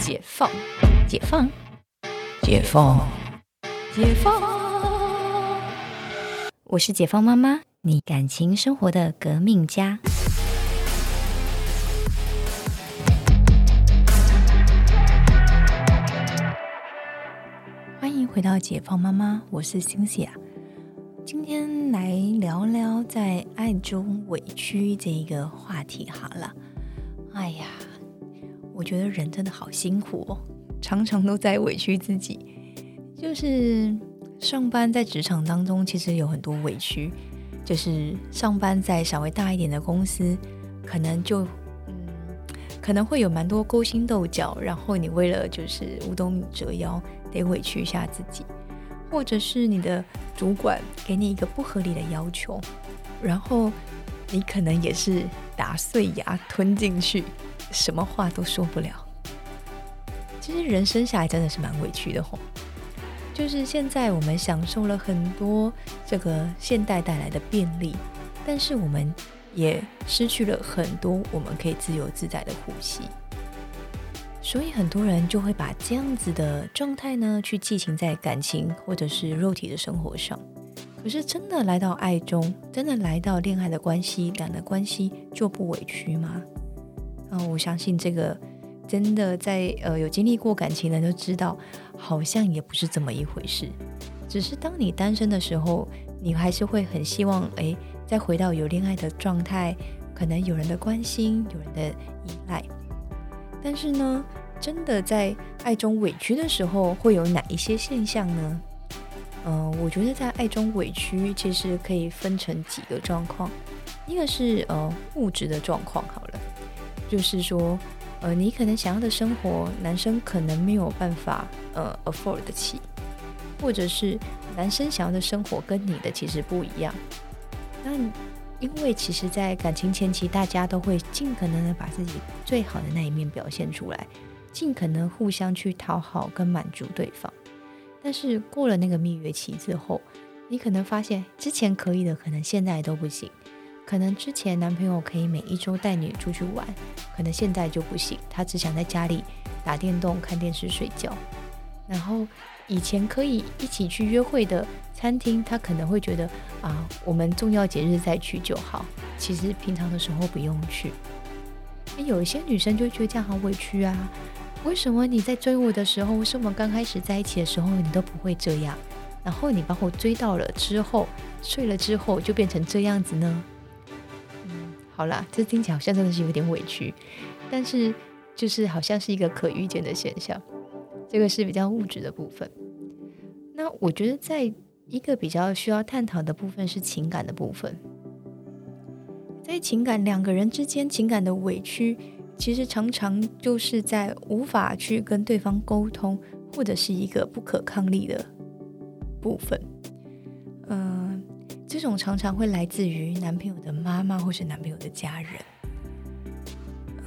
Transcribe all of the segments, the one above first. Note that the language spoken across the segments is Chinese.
解放，解放，解放，解放。我是解放妈妈，你感情生活的革命家。欢迎回到解放妈妈，我是星星啊。今天来聊聊在爱中委屈这一个话题好了。哎呀。我觉得人真的好辛苦哦，常常都在委屈自己。就是上班在职场当中，其实有很多委屈。就是上班在稍微大一点的公司，可能就嗯，可能会有蛮多勾心斗角，然后你为了就是五斗米折腰，得委屈一下自己。或者是你的主管给你一个不合理的要求，然后你可能也是打碎牙吞进去。什么话都说不了。其实人生下来真的是蛮委屈的吼。就是现在我们享受了很多这个现代带来的便利，但是我们也失去了很多我们可以自由自在的呼吸。所以很多人就会把这样子的状态呢，去寄情在感情或者是肉体的生活上。可是真的来到爱中，真的来到恋爱的关系，两的关系就不委屈吗？嗯，我相信这个真的在呃有经历过感情的人都知道，好像也不是这么一回事。只是当你单身的时候，你还是会很希望哎，再回到有恋爱的状态，可能有人的关心，有人的依赖。但是呢，真的在爱中委屈的时候，会有哪一些现象呢？嗯，我觉得在爱中委屈其实可以分成几个状况，一个是呃物质的状况，好了。就是说，呃，你可能想要的生活，男生可能没有办法呃 afford 得起，或者是男生想要的生活跟你的其实不一样。那因为其实，在感情前期，大家都会尽可能的把自己最好的那一面表现出来，尽可能互相去讨好跟满足对方。但是过了那个蜜月期之后，你可能发现之前可以的，可能现在都不行。可能之前男朋友可以每一周带你出去玩，可能现在就不行，他只想在家里打电动、看电视、睡觉。然后以前可以一起去约会的餐厅，他可能会觉得啊，我们重要节日再去就好，其实平常的时候不用去。有一些女生就觉得这样好委屈啊，为什么你在追我的时候，是我们刚开始在一起的时候，你都不会这样，然后你把我追到了之后，睡了之后就变成这样子呢？嗯好啦，这听起来好像真的是有点委屈，但是就是好像是一个可预见的现象。这个是比较物质的部分。那我觉得在一个比较需要探讨的部分是情感的部分。在情感两个人之间情感的委屈，其实常常就是在无法去跟对方沟通，或者是一个不可抗力的部分。嗯这种常常会来自于男朋友的妈妈或是男朋友的家人。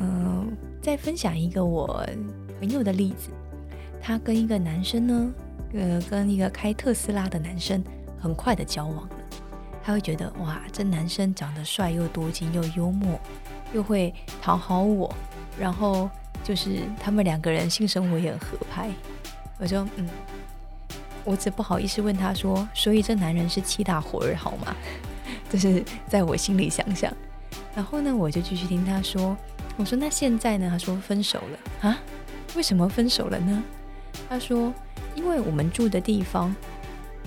嗯，再分享一个我朋友的例子，他跟一个男生呢，呃，跟一个开特斯拉的男生很快的交往了。他会觉得哇，这男生长得帅又多金又幽默，又会讨好我，然后就是他们两个人性生活也很合拍。我说嗯。我只不好意思问他说：“所以这男人是七大活儿好吗？” 这是在我心里想想。然后呢，我就继续听他说：“我说那现在呢？”他说：“分手了啊？为什么分手了呢？”他说：“因为我们住的地方，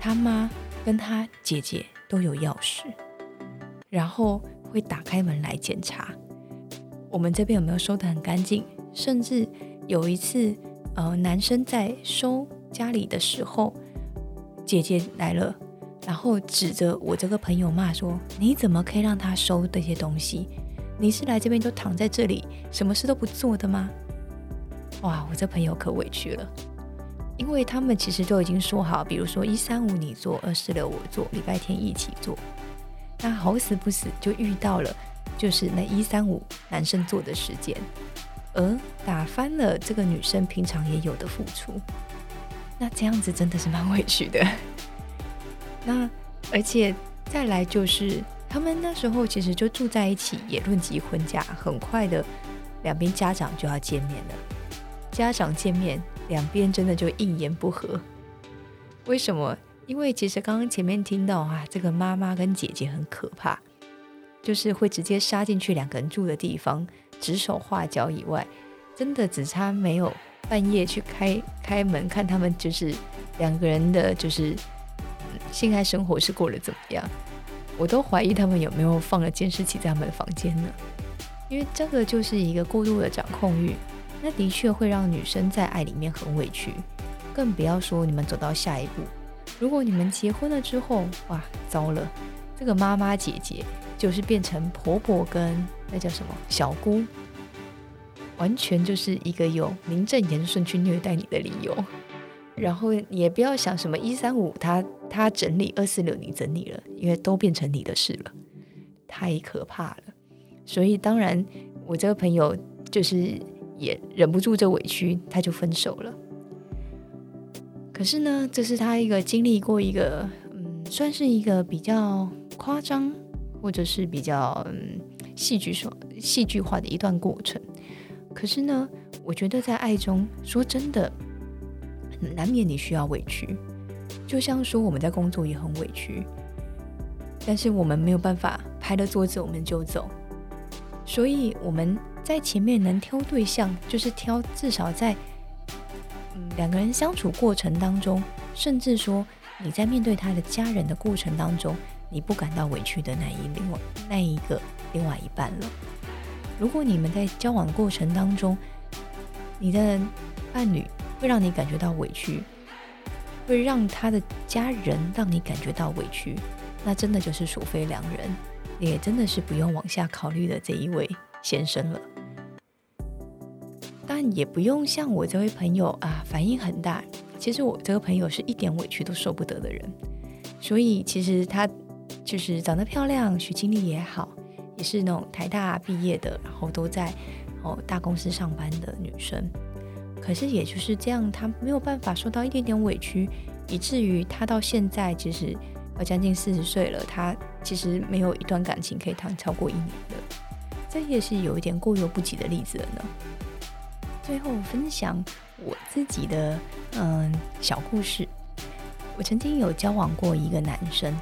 他妈跟他姐姐都有钥匙，然后会打开门来检查我们这边有没有收的很干净。甚至有一次，呃，男生在收。”家里的时候，姐姐来了，然后指着我这个朋友骂说：“你怎么可以让他收这些东西？你是来这边就躺在这里，什么事都不做的吗？”哇，我这朋友可委屈了，因为他们其实都已经说好，比如说一三五你做，二四六我做，礼拜天一起做。那好死不死就遇到了，就是那一三五男生做的时间，而打翻了这个女生平常也有的付出。那这样子真的是蛮委屈的。那而且再来就是，他们那时候其实就住在一起，也论及婚嫁，很快的两边家长就要见面了。家长见面，两边真的就一言不合。为什么？因为其实刚刚前面听到啊，这个妈妈跟姐姐很可怕，就是会直接杀进去两个人住的地方，指手画脚以外，真的只差没有半夜去开开门看他们，就是两个人的就是性爱生活是过得怎么样。我都怀疑他们有没有放了监视器在他们的房间呢？因为这个就是一个过度的掌控欲，那的确会让女生在爱里面很委屈，更不要说你们走到下一步。如果你们结婚了之后，哇，糟了，这个妈妈姐姐就是变成婆婆跟那叫什么小姑，完全就是一个有名正言顺去虐待你的理由。然后也不要想什么一三五，他他整理二四六你整理了，因为都变成你的事了，太可怕了。所以当然，我这个朋友就是也忍不住这委屈，他就分手了。可是呢，这是他一个经历过一个嗯，算是一个比较夸张或者是比较嗯戏剧说戏剧化的一段过程。可是呢，我觉得在爱中，说真的。难免你需要委屈，就像说我们在工作也很委屈，但是我们没有办法拍了桌子我们就走，所以我们在前面能挑对象，就是挑至少在两个人相处过程当中，甚至说你在面对他的家人的过程当中，你不感到委屈的那一另外那一个另外一半了。如果你们在交往过程当中，你的伴侣。会让你感觉到委屈，会让他的家人让你感觉到委屈，那真的就是属非良人，也真的是不用往下考虑的这一位先生了。但也不用像我这位朋友啊，反应很大。其实我这个朋友是一点委屈都受不得的人，所以其实他就是长得漂亮，学经历也好，也是那种台大毕业的，然后都在哦大公司上班的女生。可是也就是这样，她没有办法受到一点点委屈，以至于她到现在其实要将近四十岁了，她其实没有一段感情可以谈超过一年的，这也是有一点过犹不及的例子了呢。最后分享我自己的嗯小故事，我曾经有交往过一个男生，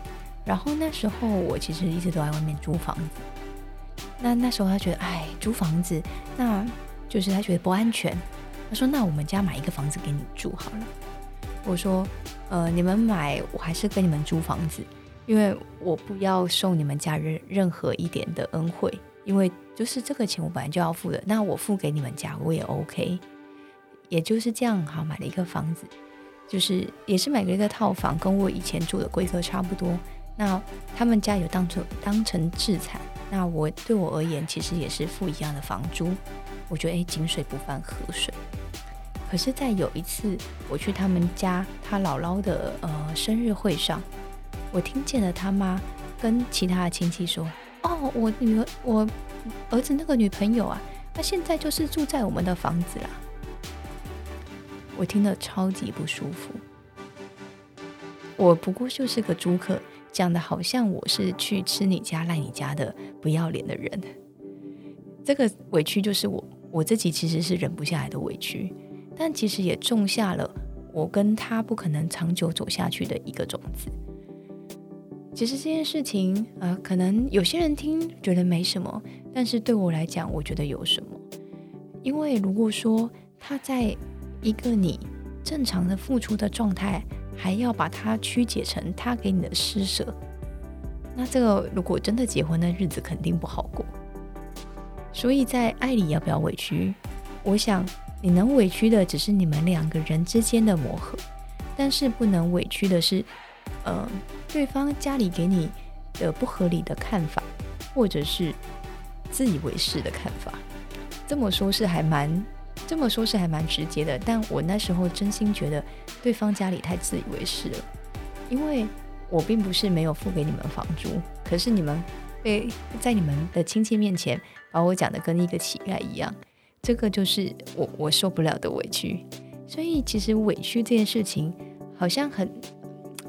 然后那时候我其实一直都在外面租房子，那那时候他觉得哎租房子，那就是他觉得不安全。他说：“那我们家买一个房子给你住好了。”我说：“呃，你们买，我还是跟你们租房子，因为我不要受你们家任任何一点的恩惠，因为就是这个钱我本来就要付的，那我付给你们家我也 OK。也就是这样，好买了一个房子，就是也是买了一个套房，跟我以前住的规格差不多。那他们家有当成当成自产，那我对我而言其实也是付一样的房租。我觉得哎，井水不犯河水。”可是，在有一次我去他们家他姥姥的呃生日会上，我听见了他妈跟其他的亲戚说：“哦，我女儿，我儿子那个女朋友啊，她现在就是住在我们的房子啦。”我听了超级不舒服。我不过就是个租客，讲的好像我是去吃你家赖你家的不要脸的人。这个委屈就是我我自己其实是忍不下来的委屈。但其实也种下了我跟他不可能长久走下去的一个种子。其实这件事情，呃，可能有些人听觉得没什么，但是对我来讲，我觉得有什么。因为如果说他在一个你正常的付出的状态，还要把它曲解成他给你的施舍，那这个如果真的结婚的日子肯定不好过。所以在爱里要不要委屈？我想。你能委屈的只是你们两个人之间的磨合，但是不能委屈的是，呃，对方家里给你的不合理的看法，或者是自以为是的看法。这么说，是还蛮这么说，是还蛮直接的。但我那时候真心觉得对方家里太自以为是了，因为我并不是没有付给你们房租，可是你们被在你们的亲戚面前把我讲的跟一个乞丐一样。这个就是我我受不了的委屈，所以其实委屈这件事情好像很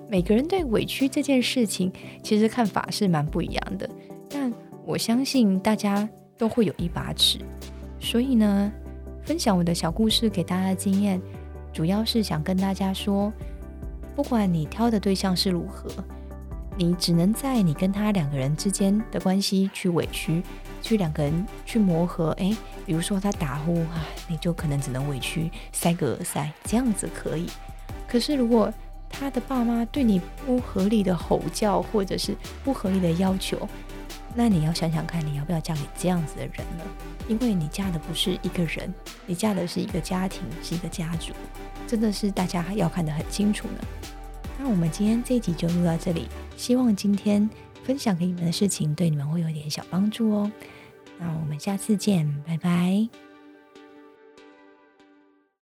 每个人对委屈这件事情其实看法是蛮不一样的，但我相信大家都会有一把尺，所以呢，分享我的小故事给大家的经验，主要是想跟大家说，不管你挑的对象是如何，你只能在你跟他两个人之间的关系去委屈，去两个人去磨合。诶，比如说他打呼啊，你就可能只能委屈塞个耳塞，这样子可以。可是如果他的爸妈对你不合理的吼叫，或者是不合理的要求，那你要想想看，你要不要嫁给这样子的人呢？因为你嫁的不是一个人，你嫁的是一个家庭，是一个家族，真的是大家要看得很清楚呢。那我们今天这一集就录到这里，希望今天分享给你们的事情对你们会有点小帮助哦。那我们下次见，拜拜。